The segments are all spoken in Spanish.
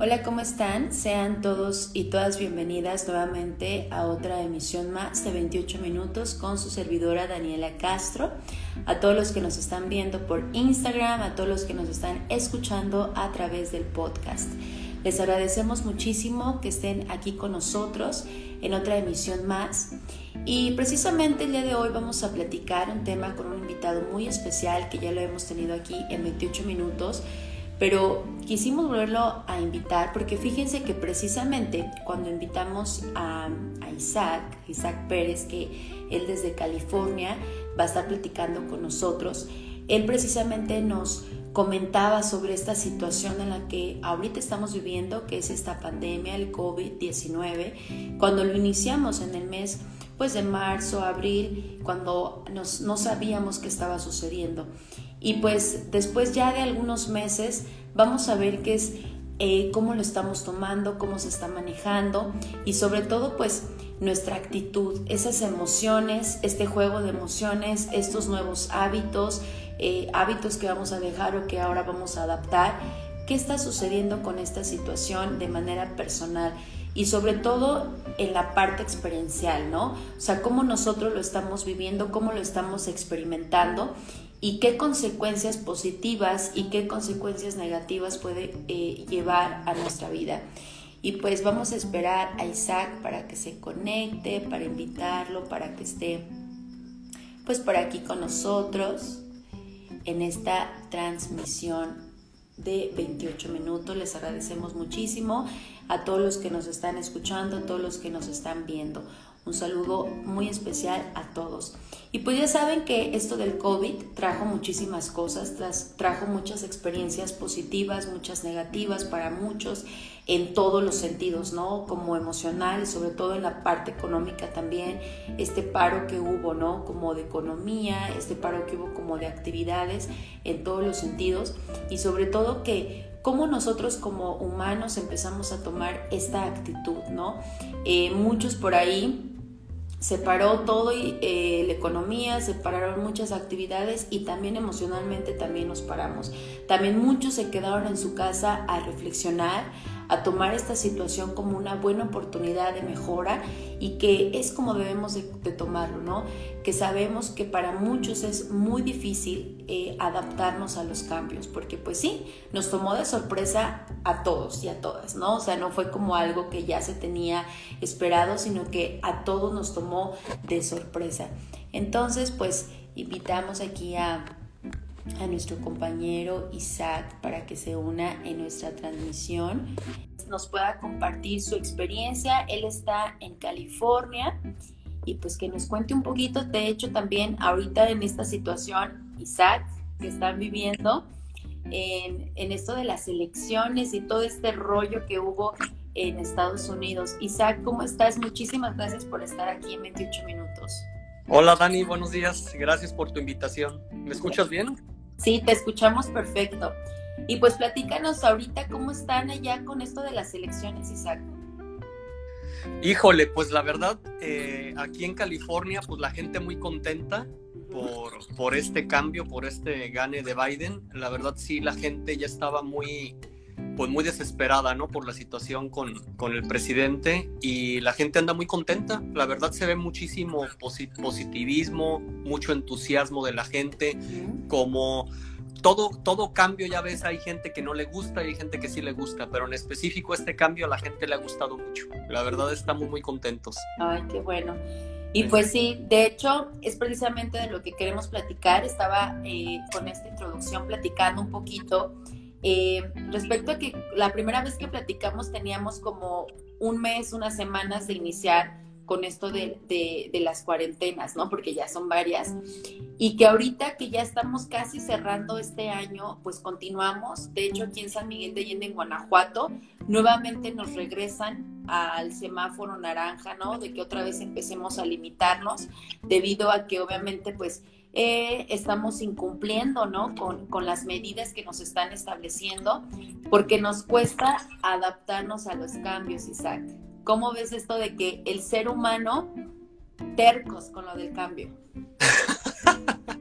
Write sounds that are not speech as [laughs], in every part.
Hola, ¿cómo están? Sean todos y todas bienvenidas nuevamente a otra emisión más de 28 minutos con su servidora Daniela Castro. A todos los que nos están viendo por Instagram, a todos los que nos están escuchando a través del podcast. Les agradecemos muchísimo que estén aquí con nosotros en otra emisión más. Y precisamente el día de hoy vamos a platicar un tema con un invitado muy especial que ya lo hemos tenido aquí en 28 minutos pero quisimos volverlo a invitar porque fíjense que precisamente cuando invitamos a, Isaac, Isaac Pérez, que él desde California va a estar platicando con nosotros, él precisamente nos comentaba sobre esta situación en la que ahorita estamos viviendo, que es esta pandemia, el COVID-19, cuando lo iniciamos en el mes pues de marzo, abril, cuando no sabíamos qué estaba sucediendo. Y pues después ya de algunos meses vamos a ver qué es, eh, cómo lo estamos tomando, cómo se está manejando y sobre todo pues nuestra actitud, esas emociones, este juego de emociones, estos nuevos hábitos, eh, hábitos que vamos a dejar o que ahora vamos a adaptar. ¿Qué está sucediendo con esta situación de manera personal? y sobre todo en la parte experiencial, ¿no? O sea, cómo nosotros lo estamos viviendo, cómo lo estamos experimentando y qué consecuencias positivas y qué consecuencias negativas puede eh, llevar a nuestra vida. Y pues vamos a esperar a Isaac para que se conecte, para invitarlo, para que esté pues por aquí con nosotros en esta transmisión de 28 minutos. Les agradecemos muchísimo a todos los que nos están escuchando, a todos los que nos están viendo. Un saludo muy especial a todos. Y pues ya saben que esto del COVID trajo muchísimas cosas, trajo muchas experiencias positivas, muchas negativas para muchos en todos los sentidos, ¿no? Como emocional y sobre todo en la parte económica también, este paro que hubo, ¿no? Como de economía, este paro que hubo como de actividades en todos los sentidos y sobre todo que cómo nosotros como humanos empezamos a tomar esta actitud, ¿no? Eh, muchos por ahí se paró todo y eh, la economía, se pararon muchas actividades y también emocionalmente también nos paramos. También muchos se quedaron en su casa a reflexionar, a tomar esta situación como una buena oportunidad de mejora y que es como debemos de, tomarlo, ¿no? Que sabemos que para muchos es muy difícil eh, adaptarnos a los cambios, porque pues sí, nos tomó de sorpresa a todos y a todas, ¿no? O sea, no fue como algo que ya se tenía esperado, sino que a todos nos tomó de sorpresa. Entonces, pues invitamos aquí a a nuestro compañero Isaac para que se una en nuestra transmisión, nos pueda compartir su experiencia. Él está en California y pues que nos cuente un poquito, de hecho también ahorita en esta situación, Isaac, que están viviendo en, en esto de las elecciones y todo este rollo que hubo en Estados Unidos. Isaac, ¿cómo estás? Muchísimas gracias por estar aquí en 28 minutos. Hola Dani, buenos días. Gracias por tu invitación. ¿Me escuchas bien? Sí, te escuchamos perfecto. Y pues platícanos ahorita cómo están allá con esto de las elecciones, Isaac. Híjole, pues la verdad, eh, aquí en California, pues la gente muy contenta por, por este cambio, por este gane de Biden. La verdad sí, la gente ya estaba muy, pues muy desesperada, ¿no? Por la situación con, con, el presidente y la gente anda muy contenta. La verdad se ve muchísimo positivismo, mucho entusiasmo de la gente, como todo, todo cambio, ya ves, hay gente que no le gusta y hay gente que sí le gusta, pero en específico este cambio a la gente le ha gustado mucho. La verdad estamos muy contentos. Ay, qué bueno. Y pues sí, de hecho es precisamente de lo que queremos platicar. Estaba eh, con esta introducción platicando un poquito eh, respecto a que la primera vez que platicamos teníamos como un mes, unas semanas de iniciar con esto de, de, las cuarentenas, ¿no? Porque ya son varias. Y que ahorita que ya estamos casi cerrando este año, pues continuamos. De hecho, aquí en San Miguel de Allende, en Guanajuato, nuevamente nos regresan al semáforo naranja, ¿no? De que otra vez empecemos a limitarnos, debido a que obviamente, pues, eh, estamos incumpliendo, ¿no? Con, con, las medidas que nos están estableciendo, porque nos cuesta adaptarnos a los cambios, Isaac. ¿Cómo ves esto de que el ser humano tercos con lo del cambio? [laughs]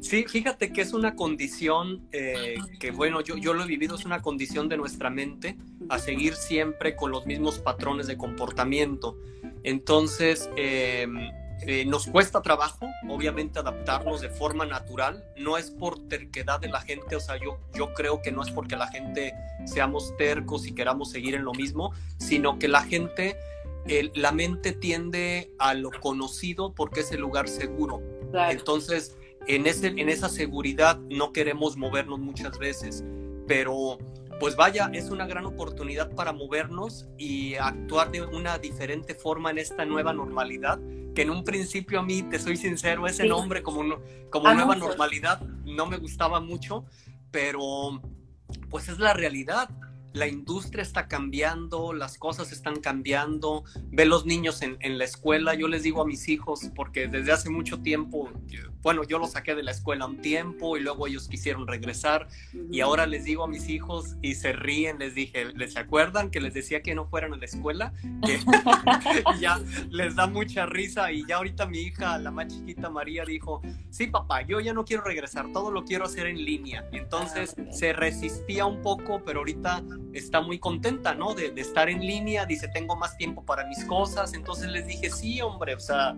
Sí, fíjate que es una condición eh, que, bueno, yo, yo lo he vivido, es una condición de nuestra mente a seguir siempre con los mismos patrones de comportamiento. Entonces, em, eh, nos cuesta trabajo, obviamente, adaptarnos de forma natural. No es por terquedad de la gente, o sea, yo, yo creo que no es porque la gente seamos tercos y queramos seguir en lo mismo, sino que la gente, la mente tiende a lo conocido porque es el lugar seguro. Entonces, en, ese, en esa seguridad no queremos movernos muchas veces, pero pues vaya, es una gran oportunidad para movernos y actuar de una diferente forma en esta nueva normalidad, que en un principio a mí, te soy sincero, ese nombre como, como nueva normalidad no me gustaba mucho, pero pues es la realidad la industria está cambiando, las cosas están cambiando, ve los niños en, la escuela, yo les digo a mis hijos, porque desde hace mucho tiempo, bueno, yo los saqué de la escuela un tiempo y luego ellos quisieron regresar. Y ahora les digo a mis hijos y se ríen, les dije, ¿les acuerdan que les decía que no fueran a la escuela? y [laughs] ya les da mucha risa. Y ya ahorita mi hija, la más chiquita María, dijo, sí papá, yo ya no quiero regresar, todo lo quiero hacer en línea. Entonces ah, se resistía un poco, pero ahorita está muy contenta, ¿no? De, estar en línea, dice, tengo más tiempo para mis cosas, entonces les dije, sí, hombre, o sea,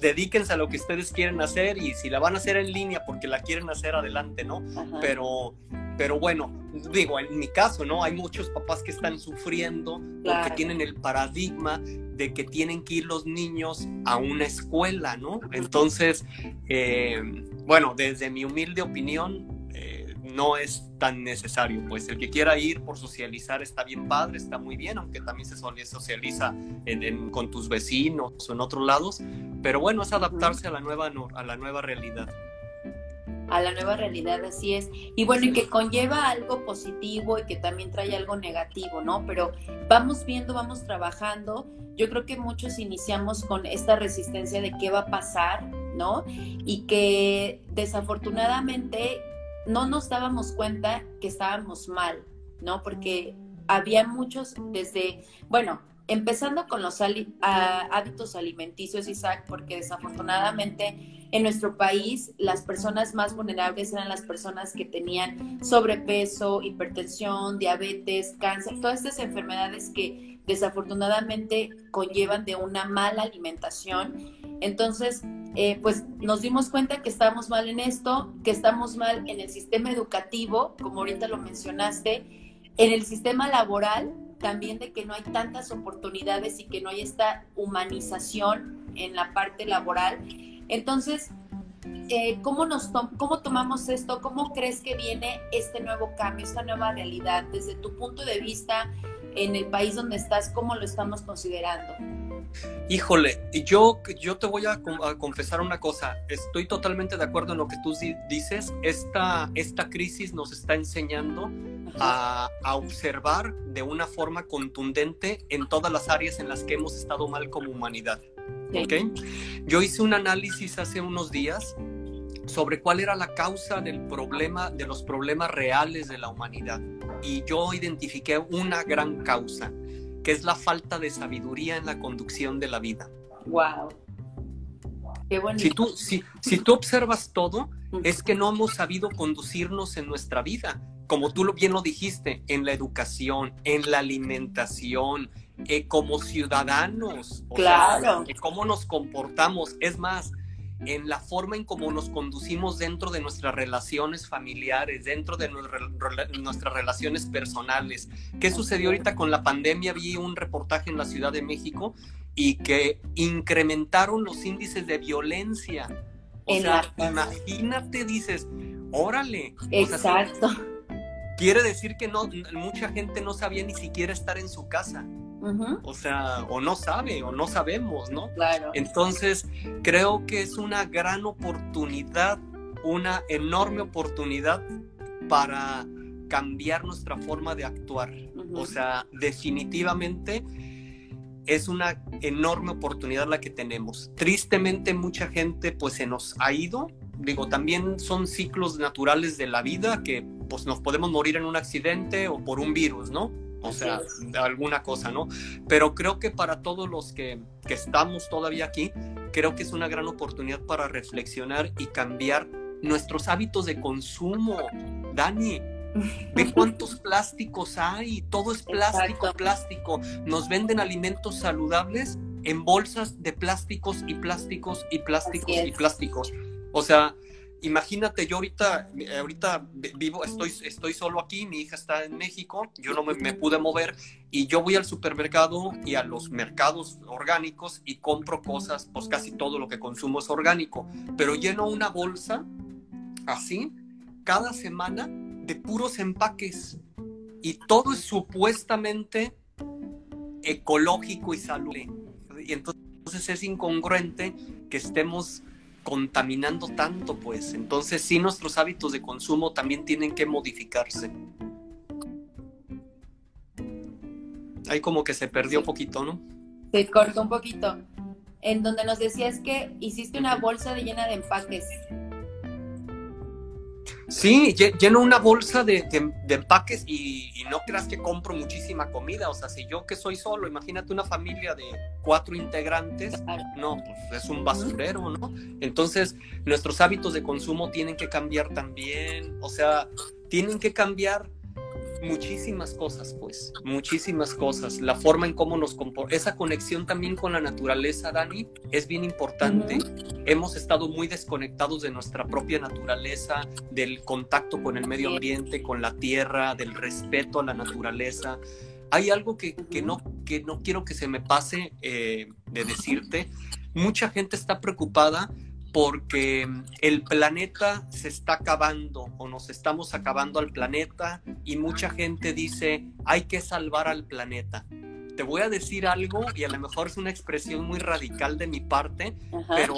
dedíquense a lo que ustedes quieren hacer y si la van a hacer en línea porque la quieren hacer adelante, ¿no? Pero, pero bueno, digo, en mi caso, ¿no? Hay muchos papás que están sufriendo porque tienen el paradigma de que tienen que ir los niños a una escuela, ¿no? Entonces, eh, bueno, desde mi humilde opinión, no es tan necesario. Pues el que quiera ir por socializar está bien padre, está muy bien, aunque también se socializa con tus vecinos o en otros lados. Pero bueno, es adaptarse a la nueva, a la nueva realidad a la nueva realidad, así es. Y bueno, y que conlleva algo positivo y que también trae algo negativo, ¿no? Pero vamos viendo, vamos trabajando. Yo creo que muchos iniciamos con esta resistencia de qué va a pasar, ¿no? Y que desafortunadamente no nos dábamos cuenta que estábamos mal, ¿no? Porque había muchos desde, bueno, empezando con los hábitos alimenticios, Isaac, porque desafortunadamente en nuestro país las personas más vulnerables eran las personas que tenían sobrepeso, hipertensión, diabetes, cáncer, todas estas enfermedades que desafortunadamente conllevan de una mala alimentación. Entonces, eh, pues nos dimos cuenta que estamos mal en esto, que estamos mal en el sistema educativo, como ahorita lo mencionaste, en el sistema laboral, también de que no hay tantas oportunidades y que no hay esta humanización en la parte laboral. Entonces, eh, ¿cómo, nos ¿cómo tomamos esto? ¿Cómo crees que viene este nuevo cambio, esta nueva realidad? Desde tu punto de vista, en el país donde estás, ¿cómo lo estamos considerando? Híjole, yo, yo te voy a, confesar una cosa. Estoy totalmente de acuerdo en lo que tú dices. Esta, esta crisis nos está enseñando a, observar de una forma contundente en todas las áreas en las que hemos estado mal como humanidad. Yo hice un análisis hace unos días sobre cuál era la causa del problema, de los problemas reales de la humanidad. Y yo identifiqué una gran causa que es la falta de sabiduría en la conducción de la vida. Wow. Qué bonito. Si tú, si, si tú observas todo, es que no hemos sabido conducirnos en nuestra vida, como tú bien lo dijiste, en la educación, en la alimentación, eh, como ciudadanos, claro. cómo nos comportamos. Es más, en la forma en cómo nos conducimos dentro de nuestras relaciones familiares, dentro de nuestras relaciones personales. ¿Qué sucedió ahorita con la pandemia? Vi un reportaje en la Ciudad de México y que incrementaron los índices de violencia. O sea, imagínate, dices, órale. Exacto. quiere decir que no, mucha gente no sabía ni siquiera estar en su casa. O sea, o no sabe, o no sabemos, ¿no? Claro. Entonces, creo que es una gran oportunidad, una enorme oportunidad para cambiar nuestra forma de actuar. O sea, definitivamente es una enorme oportunidad la que tenemos. Tristemente mucha gente pues se nos ha ido. Digo, también son ciclos naturales de la vida que pues nos podemos morir en un accidente o por un virus, ¿no? O sea, alguna cosa, ¿no? Pero creo que para todos los que, que, estamos todavía aquí, creo que es una gran oportunidad para reflexionar y cambiar nuestros hábitos de consumo. Dani, ve [laughs] cuántos plásticos hay, todo es plástico, plástico. Nos venden alimentos saludables en bolsas de plásticos y plásticos y plásticos y plásticos. O sea, imagínate, yo ahorita, ahorita vivo, estoy, estoy solo aquí, mi hija está en México, yo no me, pude mover y yo voy al supermercado y a los mercados orgánicos y compro cosas, pues casi todo lo que consumo es orgánico, pero lleno una bolsa así cada semana de puros empaques y todo es supuestamente ecológico y saludable. Y entonces es incongruente que estemos contaminando tanto, pues. Entonces sí nuestros hábitos de consumo también tienen que modificarse. Ahí como que se perdió un poquito, ¿no? Se cortó un poquito. En donde nos decías que hiciste una bolsa de llena de empaques. Sí, lleno una bolsa de, empaques y, no creas que compro muchísima comida. O sea, si yo que soy solo, imagínate una familia de cuatro integrantes, no, pues es un basurero, ¿no? Entonces, nuestros hábitos de consumo tienen que cambiar también. O sea, tienen que cambiar muchísimas cosas, pues, muchísimas cosas. La forma en cómo nos comportamos, esa conexión también con la naturaleza, Dani, es bien importante. Hemos estado muy desconectados de nuestra propia naturaleza, del contacto con el medio ambiente, con la tierra, del respeto a la naturaleza. Hay algo que, no, que no quiero que se me pase eh, de decirte. Mucha gente está preocupada porque el planeta se está acabando o nos estamos acabando al planeta y mucha gente dice hay que salvar al planeta. Te voy a decir algo y a lo mejor es una expresión muy radical de mi parte, pero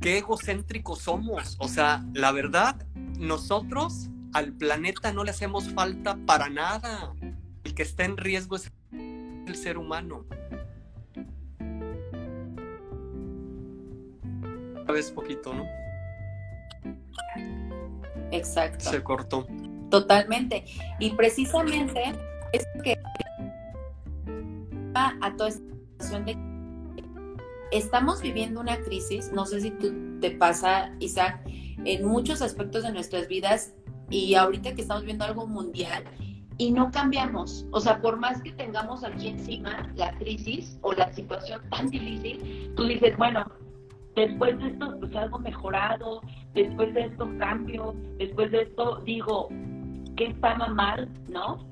qué egocéntricos somos. O sea, la verdad, nosotros al planeta no le hacemos falta para nada. El que está en riesgo es el ser humano. Vez poquito, ¿no? Exacto. Se cortó. Totalmente. Y precisamente es que a toda esta situación de estamos viviendo una crisis, no sé si tú te pasa, Isaac, en muchos aspectos de nuestras vidas y ahorita que estamos viendo algo mundial y no cambiamos. O sea, por más que tengamos aquí encima la crisis o la situación tan difícil, tú dices, bueno, después de esto pues algo mejorado, después de esto cambio, después de esto digo, ¿qué estaba mal? ¿No?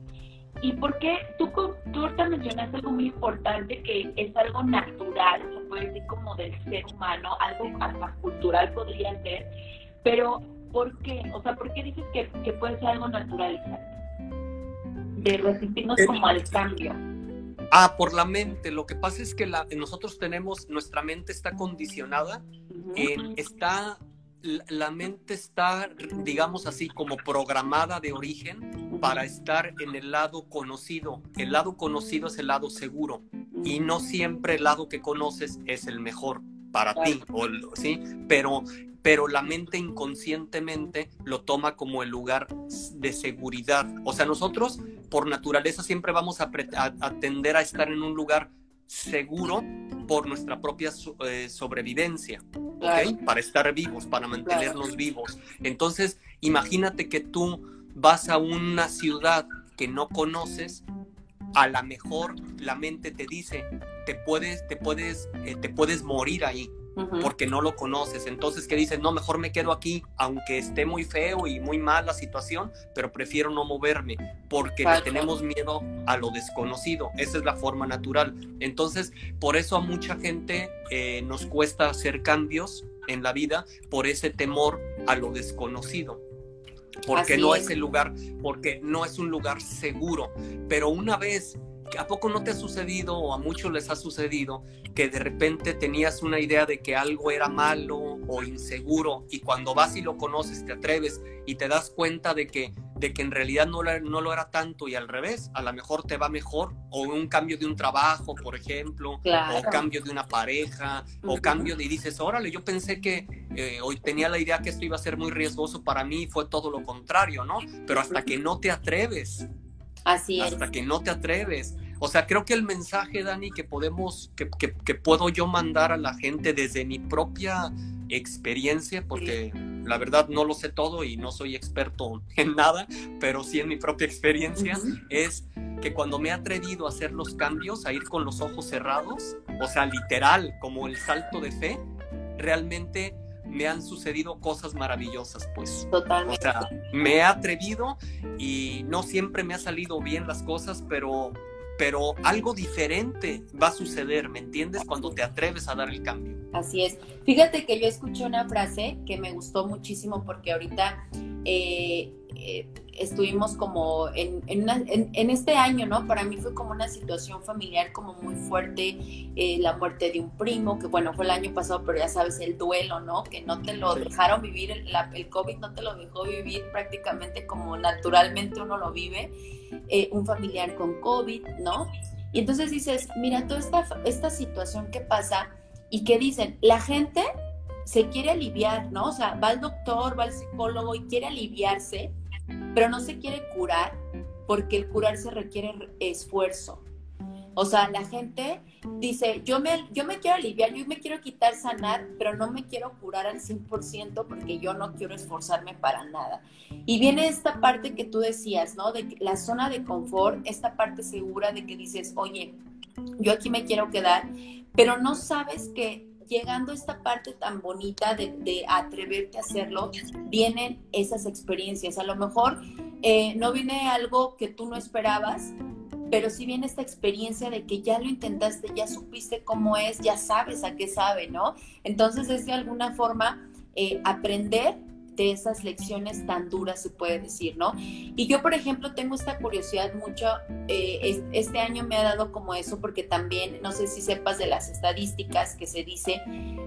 ¿Y por qué? Tú, tú ahorita mencionaste algo muy importante que es algo natural, se puede decir como del ser humano, algo hasta cultural podría ser, pero ¿por qué? O sea, ¿por qué dices que, que puede ser algo natural? De resistirnos como al cambio. Ah, por la mente. Lo que pasa es que la, nosotros tenemos, nuestra mente está condicionada, está, la mente está, digamos así, como programada de origen para estar en el lado conocido. El lado conocido es el lado seguro y no siempre el lado que conoces es el mejor para ti, ¿sí? Pero pero la mente inconscientemente lo toma como el lugar de seguridad. O sea, nosotros por naturaleza siempre vamos a, tender a estar en un lugar seguro por nuestra propia eh, sobrevivencia, ¿ok? Para estar vivos, para mantenernos vivos. Entonces, imagínate que tú vas a una ciudad que no conoces, a lo mejor la mente te dice, te puedes, te puedes, eh, te puedes morir ahí porque no lo conoces. Entonces, ¿qué dices? No, mejor me quedo aquí, aunque esté muy feo y muy mal la situación, pero prefiero no moverme porque tenemos miedo a lo desconocido. Esa es la forma natural. Entonces, por eso a mucha gente eh, nos cuesta hacer cambios en la vida por ese temor a lo desconocido porque no es el lugar, porque no es un lugar seguro. Pero una vez ¿A poco no te ha sucedido o a muchos les ha sucedido que de repente tenías una idea de que algo era malo o inseguro y cuando vas y lo conoces, te atreves y te das cuenta de que, de que en realidad no lo, no lo era tanto y al revés, a lo mejor te va mejor o un cambio de un trabajo, por ejemplo, o cambio de una pareja, o cambio de y dices, órale, yo pensé que eh, hoy tenía la idea que esto iba a ser muy riesgoso para mí, fue todo lo contrario, ¿no? Pero hasta que no te atreves Así hasta que no te atreves. O sea, creo que el mensaje, Dani, que podemos, que, que, puedo yo mandar a la gente desde mi propia experiencia, porque la verdad no lo sé todo y no soy experto en nada, pero sí en mi propia experiencia, es que cuando me he atrevido a hacer los cambios, a ir con los ojos cerrados, o sea, literal, como el salto de fe, realmente me han sucedido cosas maravillosas, pues. Totalmente. O sea, me he atrevido y no siempre me ha salido bien las cosas, pero, pero algo diferente va a suceder, ¿me entiendes? Cuando te atreves a dar el cambio. Así es. Fíjate que yo escuché una frase que me gustó muchísimo porque ahorita eh, eh, estuvimos como en, en, este año, ¿no? Para mí fue como una situación familiar como muy fuerte, eh, la muerte de un primo, que bueno, fue el año pasado, pero ya sabes, el duelo, ¿no? Que no te lo dejaron vivir, el, el, COVID no te lo dejó vivir prácticamente como naturalmente uno lo vive, eh, un familiar con COVID, ¿no? Y entonces dices, mira, toda esta, esta situación que pasa y que dicen, la gente se quiere aliviar, ¿no? O sea, va al doctor, va al psicólogo y quiere aliviarse, pero no se quiere curar porque el curarse requiere esfuerzo. O sea, la gente dice, yo me, yo me quiero aliviar, yo me quiero quitar, sanar, pero no me quiero curar al 100% porque yo no quiero esforzarme para nada. Y viene esta parte que tú decías, ¿no? De la zona de confort, esta parte segura de que dices, oye, yo aquí me quiero quedar, pero no sabes que llegando a esta parte tan bonita de, atreverte a hacerlo, vienen esas experiencias. A lo mejor eh, no viene algo que tú no esperabas, pero sí viene esta experiencia de que ya lo intentaste, ya supiste cómo es, ya sabes a qué sabe, ¿no? Entonces es de alguna forma eh, aprender de esas lecciones tan duras, se puede decir, ¿no? Y yo, por ejemplo, tengo esta curiosidad mucho, eh, este año me ha dado como eso, porque también, no sé si sepas de las estadísticas que se dice,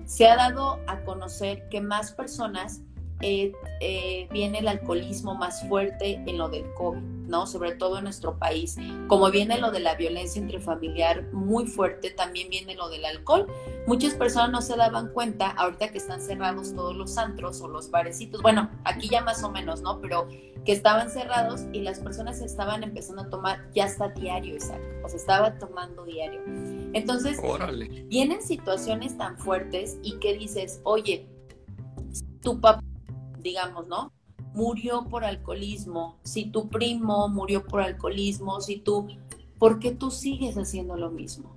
se ha dado a conocer que más personas eh, eh, viene el alcoholismo más fuerte en lo del COVID, ¿no? Sobre todo en nuestro país. Como viene lo de la violencia intrafamiliar muy fuerte, también viene lo del alcohol. Muchas personas no se daban cuenta, ahorita que están cerrados todos los antros o los barecitos, bueno, aquí ya más o menos, ¿no? Pero que estaban cerrados y las personas estaban empezando a tomar ya hasta diario, exacto. O sea, estaba tomando diario. Entonces, vienen situaciones tan fuertes y que dices, oye, tu papá digamos, ¿no? Murió por alcoholismo, si tu primo murió por alcoholismo, si tú, ¿por qué tú sigues haciendo lo mismo?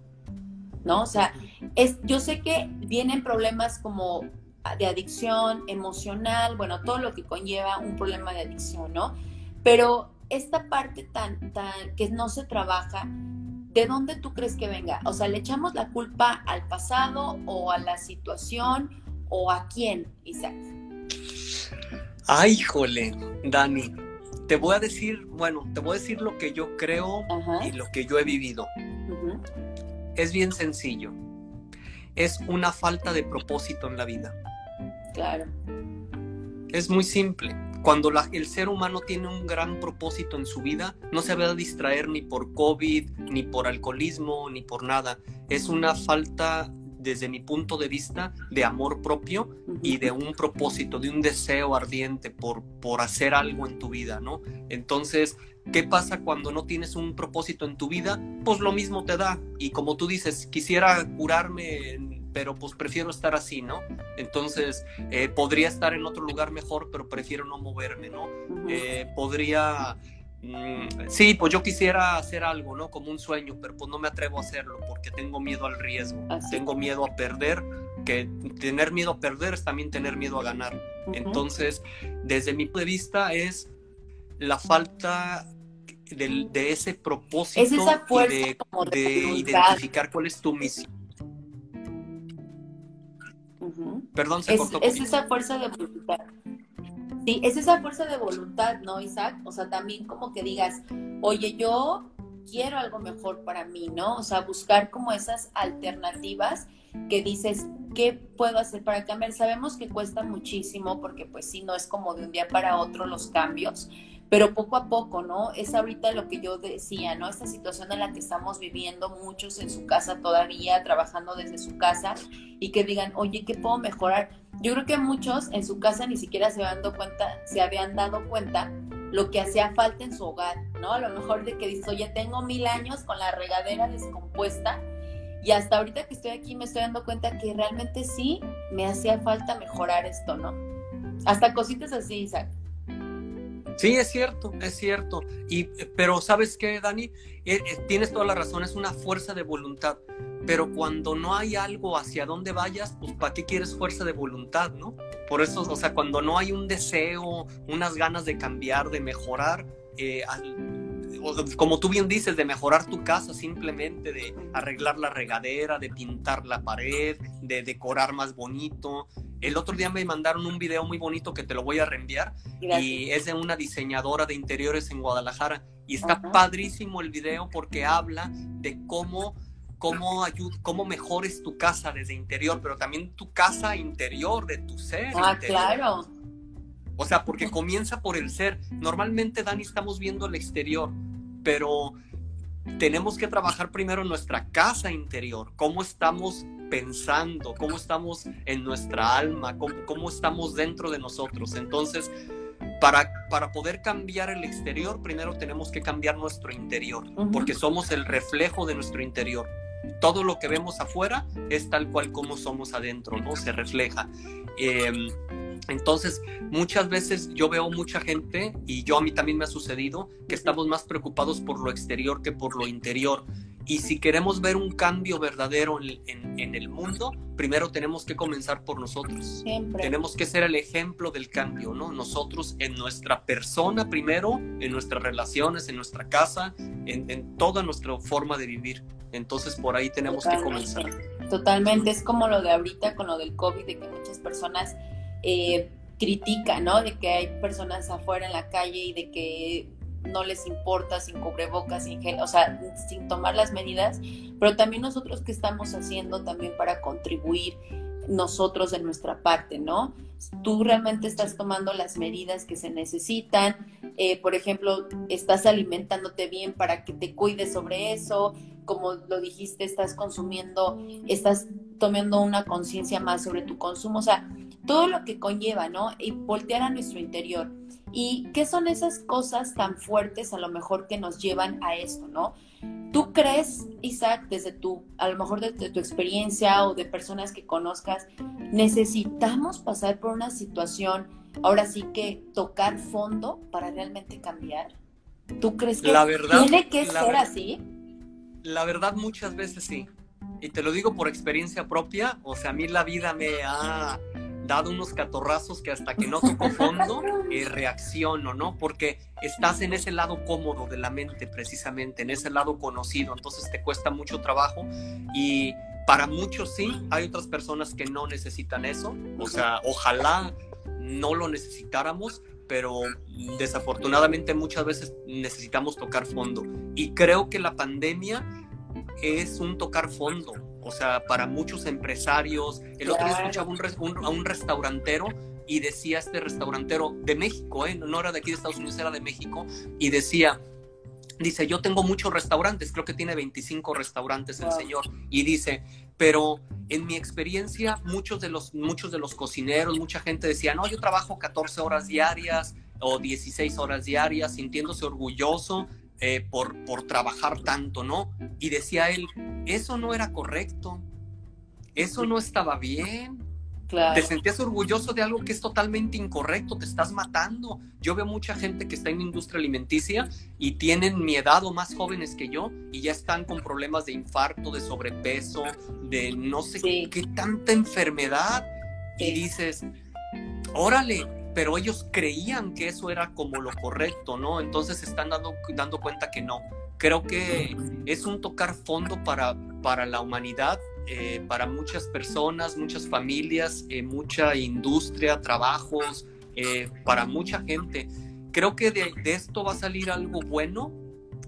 ¿No? O sea, es, yo sé que vienen problemas como de adicción emocional, bueno, todo lo que conlleva un problema de adicción, ¿no? Pero esta parte tan, tan, que no se trabaja, ¿de dónde tú crees que venga? O sea, ¿le echamos la culpa al pasado o a la situación o a quién, Isaac? Ay, híjole, Dani, te voy a decir, bueno, te voy a decir lo que yo creo y lo que yo he vivido. Es bien sencillo. Es una falta de propósito en la vida. Claro. Es muy simple. Cuando el ser humano tiene un gran propósito en su vida, no se va a distraer ni por COVID, ni por alcoholismo, ni por nada. Es una falta desde mi punto de vista, de amor propio y de un propósito, de un deseo ardiente por, por hacer algo en tu vida, ¿no? Entonces, ¿qué pasa cuando no tienes un propósito en tu vida? Pues lo mismo te da. Y como tú dices, quisiera curarme, pero pues prefiero estar así, ¿no? Entonces, eh, podría estar en otro lugar mejor, pero prefiero no moverme, ¿no? Eh, podría sí, pues yo quisiera hacer algo, ¿no? Como un sueño, pero pues no me atrevo a hacerlo porque tengo miedo al riesgo, tengo miedo a perder, que tener miedo a perder es también tener miedo a ganar. Entonces, desde mi punto de vista es la falta de, ese propósito es esa fuerza de, identificar cuál es tu misión. Perdón, se es, Es esa fuerza de voluntad. Sí, es esa fuerza de voluntad, ¿no, Isaac? O sea, también como que digas, oye, yo quiero algo mejor para mí, ¿no? O sea, buscar como esas alternativas que dices, ¿qué puedo hacer para cambiar? Sabemos que cuesta muchísimo porque pues sí, no es como de un día para otro los cambios, pero poco a poco, ¿no? Es ahorita lo que yo decía, ¿no? Esta situación en la que estamos viviendo muchos en su casa todavía, trabajando desde su casa y que digan, oye, ¿qué puedo mejorar? Yo creo que muchos en su casa ni siquiera se habían dado cuenta, se habían dado cuenta lo que hacía falta en su hogar, ¿no? A lo mejor de que dices, oye, tengo mil años con la regadera descompuesta y hasta ahorita que estoy aquí me estoy dando cuenta que realmente sí me hacía falta mejorar esto, ¿no? Hasta cositas así, Isaac. Sí, es cierto, es cierto. Y, pero sabes qué, Dani, eh, eh, tienes toda la razón, es una fuerza de voluntad. Pero cuando no hay algo hacia dónde vayas, pues ¿para qué quieres fuerza de voluntad, no? Por eso, o sea, cuando no hay un deseo, unas ganas de cambiar, de mejorar, eh, como tú bien dices, de mejorar tu casa simplemente, de arreglar la regadera, de pintar la pared, de decorar más bonito. El otro día me mandaron un video muy bonito que te lo voy a reenviar y es de una diseñadora de interiores en Guadalajara y está padrísimo el video porque habla de cómo cómo, cómo mejores tu casa desde interior, pero también tu casa interior, de tu ser. Ah, claro. O sea, porque comienza por el ser. Normalmente, Dani, estamos viendo el exterior, pero tenemos que trabajar primero en nuestra casa interior, cómo estamos pensando, cómo estamos en nuestra alma, cómo, estamos dentro de nosotros. Entonces, para, para, poder cambiar el exterior, primero tenemos que cambiar nuestro interior, porque somos el reflejo de nuestro interior. Todo lo que vemos afuera es tal cual como somos adentro, ¿no? Se refleja. Em, entonces, muchas veces yo veo mucha gente, y yo a mí también me ha sucedido, que estamos más preocupados por lo exterior que por lo interior. Y si queremos ver un cambio verdadero en, el mundo, primero tenemos que comenzar por nosotros. Tenemos que ser el ejemplo del cambio, ¿no? Nosotros en nuestra persona primero, en nuestras relaciones, en nuestra casa, en, toda nuestra forma de vivir. Entonces por ahí tenemos que comenzar. Totalmente, es como lo de ahorita con lo del COVID, de que muchas personas eh, critica, ¿no? De que hay personas afuera en la calle y de que no les importa sin cubrebocas, sin gel, o sea, sin tomar las medidas, pero también nosotros qué estamos haciendo también para contribuir nosotros de nuestra parte, ¿no? Tú realmente estás tomando las medidas que se necesitan, eh, por ejemplo, estás alimentándote bien para que te cuides sobre eso, como lo dijiste, estás consumiendo, estás tomando una conciencia más sobre tu consumo, o sea, todo lo que conlleva, ¿no? Y voltear a nuestro interior. ¿Y qué son esas cosas tan fuertes a lo mejor que nos llevan a esto, ¿no? ¿Tú crees, Isaac, desde tu, a lo mejor desde tu experiencia o de personas que conozcas, necesitamos pasar por una situación, ahora sí que tocar fondo para realmente cambiar? ¿Tú crees que la verdad, tiene que ser así? La verdad, muchas veces sí. Y te lo digo por experiencia propia, o sea, a mí la vida me ha dado unos catorrazos que hasta que no [laughs] toco fondo eh, reacciono, ¿no? Porque estás en ese lado cómodo de la mente, precisamente, en ese lado conocido, entonces te cuesta mucho trabajo y para muchos sí, hay otras personas que no necesitan eso, o sea, ojalá no lo necesitáramos, pero desafortunadamente muchas veces necesitamos tocar fondo. Y creo que la pandemia es un tocar fondo, o sea, para muchos empresarios. El otro día escuchaba un, a un restaurantero y decía este restaurantero de México, ¿eh? no era de aquí de Estados Unidos, era de México, y decía, dice, yo tengo muchos restaurantes, creo que tiene 25 restaurantes el señor, y dice, pero en mi experiencia, muchos de, los, muchos de los cocineros, mucha gente decía, no, yo trabajo 14 horas diarias o 16 horas diarias, sintiéndose orgulloso eh, por, por trabajar tanto, ¿no? Y decía él, eso no era correcto, eso no estaba bien. Te sentías orgulloso de algo que es totalmente incorrecto, te estás matando. Yo veo mucha gente que está en industria alimenticia y tienen mi edad o más jóvenes que yo y ya están con problemas de infarto, de sobrepeso, de no sé qué tanta enfermedad. Y dices, órale, pero ellos creían que eso era como lo correcto, ¿no? Entonces se están dando, dando cuenta que no. Creo que es un tocar fondo para, para la humanidad, eh, para muchas personas, muchas familias, eh, mucha industria, trabajos, eh, para mucha gente. Creo que de, de, esto va a salir algo bueno,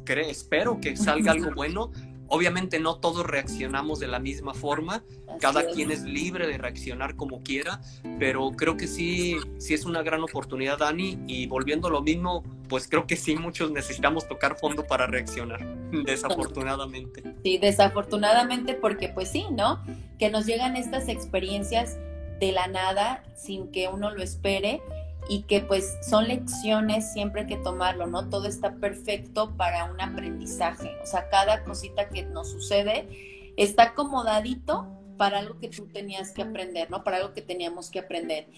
creo, espero que salga algo [laughs] bueno, Obviamente no todos reaccionamos de la misma forma, cada quien es libre de reaccionar como quiera, pero creo que sí, sí es una gran oportunidad, Dani, y volviendo a lo mismo, pues creo que sí muchos necesitamos tocar fondo para reaccionar, [laughs] desafortunadamente. Sí, desafortunadamente porque pues sí, ¿no? Que nos llegan estas experiencias de la nada sin que uno lo espere y que pues son lecciones siempre que tomarlo, ¿no? Todo está perfecto para un aprendizaje, o sea, cada cosita que nos sucede está acomodadito para algo que tú tenías que aprender, ¿no? Para algo que teníamos que aprender.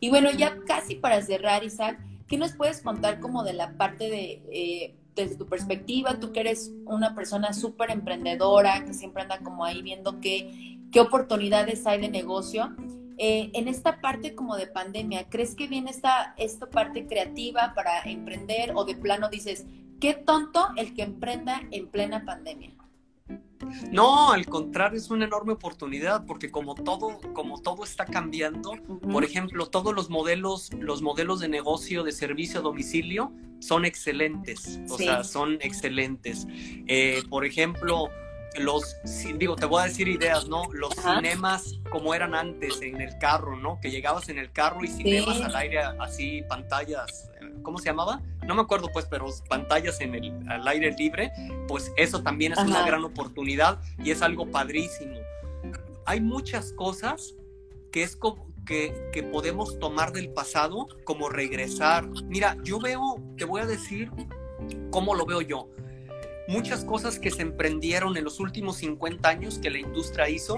Y bueno, ya casi para cerrar, Isaac, ¿qué nos puedes contar como de la parte de, eh, desde tu perspectiva, tú que eres una persona súper emprendedora, que siempre anda como ahí viendo qué, qué oportunidades hay de negocio? Eh, en esta parte como de pandemia, ¿crees que viene esta, esta parte creativa para emprender o de plano dices, qué tonto el que emprenda en plena pandemia? No, al contrario, es una enorme oportunidad porque como todo, como todo está cambiando, por ejemplo, todos los modelos, los modelos de negocio de servicio a domicilio son excelentes, o sea, son excelentes. Eh, por ejemplo, los, digo, te voy a decir ideas, ¿no? Los cinemas como eran antes en el carro, ¿no? Que llegabas en el carro y cinemas al aire, así, pantallas, eh, ¿cómo se llamaba? No me acuerdo, pues, pero pantallas en el, al aire libre, pues eso también es una gran oportunidad y es algo padrísimo. Hay muchas cosas que es como, que, que, podemos tomar del pasado como regresar. Mira, yo veo, te voy a decir cómo lo veo yo muchas cosas que se emprendieron en los últimos 50 años que la industria hizo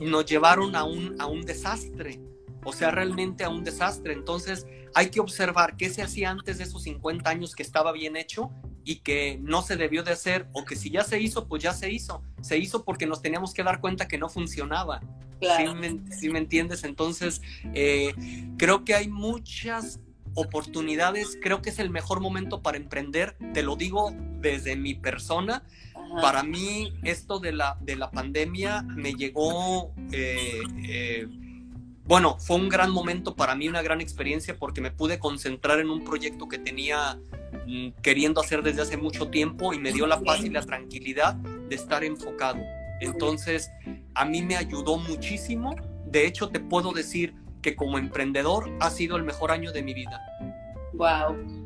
nos llevaron a un, a un desastre, o sea, realmente a un desastre. Entonces hay que observar qué se hacía antes de esos 50 años que estaba bien hecho y que no se debió de hacer, o que si ya se hizo, pues ya se hizo. Se hizo porque nos teníamos que dar cuenta que no funcionaba. ¿Sí, me, entiendes? Entonces, eh, creo que hay muchas oportunidades, creo que es el mejor momento para emprender, te lo digo desde mi persona. Para mí esto de la, de la pandemia me llegó, eh, eh, bueno, fue un gran momento para mí, una gran experiencia porque me pude concentrar en un proyecto que tenía mm, queriendo hacer desde hace mucho tiempo y me dio la paz y la tranquilidad de estar enfocado. Entonces, a mí me ayudó muchísimo. De hecho, te puedo decir, que como emprendedor ha sido el mejor año de mi vida. Wow.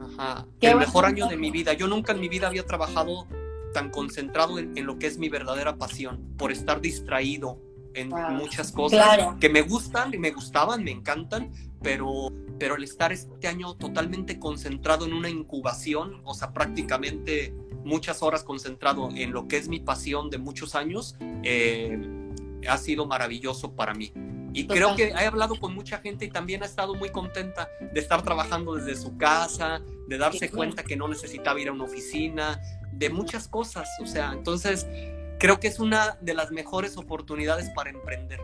Ajá. el mejor año de mi vida. Yo nunca en mi vida había trabajado tan concentrado en, lo que es mi verdadera pasión, por estar distraído en muchas cosas que me gustan y me gustaban, me encantan, pero, pero el estar este año totalmente concentrado en una incubación, o sea, prácticamente muchas horas concentrado en lo que es mi pasión de muchos años, eh, ha sido maravilloso para mí. Y creo que he hablado con mucha gente y también ha estado muy contenta de estar trabajando desde su casa, de darse cuenta que no necesitaba ir a una oficina, de muchas cosas. O sea, entonces creo que es una de las mejores oportunidades para emprender.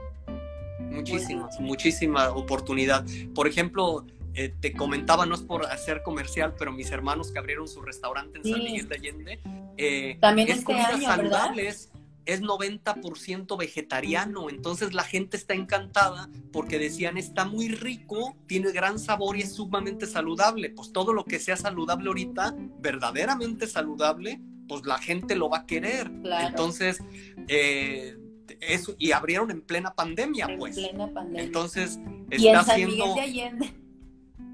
Muchísimas, muchísima oportunidad. Por ejemplo, eh, te comentaba, no es por hacer comercial, pero mis hermanos que abrieron su restaurante en San Miguel de Allende, eh, también es este año, saludables es 90% vegetariano, entonces la gente está encantada porque decían está muy rico, tiene gran sabor y es sumamente saludable. Pues todo lo que sea saludable ahorita, verdaderamente saludable, pues la gente lo va a querer. Entonces, eh, eso, y abrieron en plena pandemia, pues. Plena pandemia. Entonces, está haciendo de Allende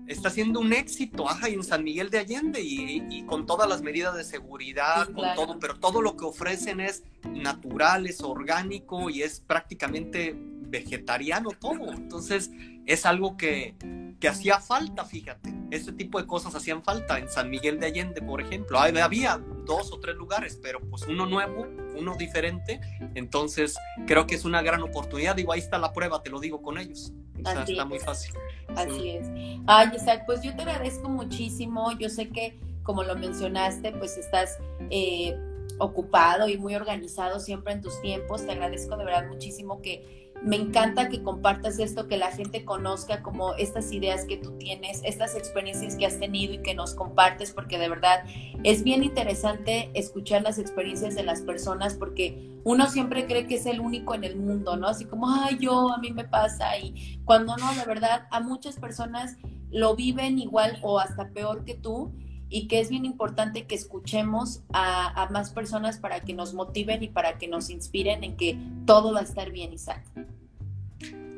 está siendo un éxito, ajá, en San Miguel de Allende y, con todas las medidas de seguridad, con todo, pero todo lo que ofrecen es natural, es orgánico y es prácticamente vegetariano todo. Entonces es algo que, que hacía falta, fíjate. Ese tipo de cosas hacían falta en San Miguel de Allende, por ejemplo. Había dos o tres lugares, pero pues uno nuevo, uno diferente. Entonces creo que es una gran oportunidad. Digo, ahí está la prueba, te lo digo con ellos. O sea, está muy fácil. Así es. Ay, Isaac, pues yo te agradezco muchísimo. Yo sé que, como lo mencionaste, pues estás eh, ocupado y muy organizado siempre en tus tiempos. Te agradezco de verdad muchísimo que me encanta que compartas esto, que la gente conozca como estas ideas que tú tienes, estas experiencias que has tenido y que nos compartes, porque de verdad es bien interesante escuchar las experiencias de las personas, porque uno siempre cree que es el único en el mundo, ¿no? Así como, ay, yo, a mí me pasa, y cuando no, de verdad, a muchas personas lo viven igual o hasta peor que tú y que es bien importante que escuchemos a, más personas para que nos motiven y para que nos inspiren en que todo va a estar bien, Isaac.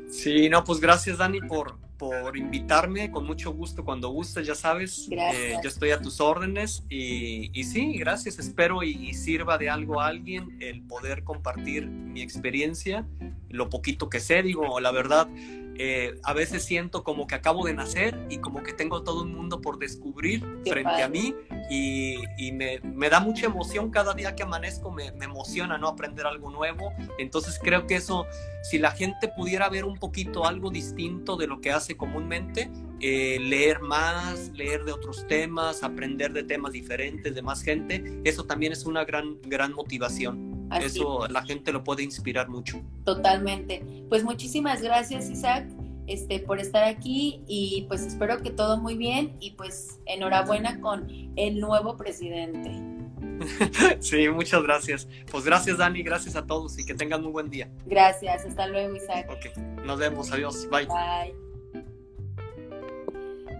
Sí, no, pues gracias Dani por, por invitarme, con mucho gusto cuando gustes, ya sabes, eh, yo estoy a tus órdenes y, y sí, gracias, espero y, sirva de algo a alguien el poder compartir mi experiencia lo poquito que sé, digo, la verdad, eh, a veces siento como que acabo de nacer y como que tengo todo un mundo por descubrir frente a mí y, me, da mucha emoción cada día que amanezco, me, emociona no aprender algo nuevo. Entonces creo que eso, si la gente pudiera ver un poquito algo distinto de lo que hace comúnmente, eh, leer más, leer de otros temas, aprender de temas diferentes, de más gente, eso también es una gran, gran motivación. Eso la gente lo puede inspirar mucho. Totalmente. Pues muchísimas gracias, Isaac, este, por estar aquí y pues espero que todo muy bien y pues enhorabuena con el nuevo presidente. [laughs] sí, muchas gracias. Pues gracias, Dani, gracias a todos y que tengan muy buen día. Gracias, hasta luego, Isaac. Ok, nos vemos, adiós, bye. Bye.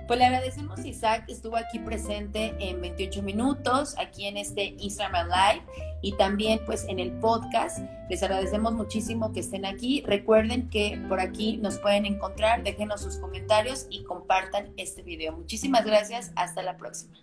Pues le agradecemos Isaac, estuvo aquí presente en 28 minutos, aquí en este Instagram Live y también pues en el podcast. Les agradecemos muchísimo que estén aquí. Recuerden que por aquí nos pueden encontrar, déjenos sus comentarios y compartan este video. Muchísimas gracias, hasta la próxima.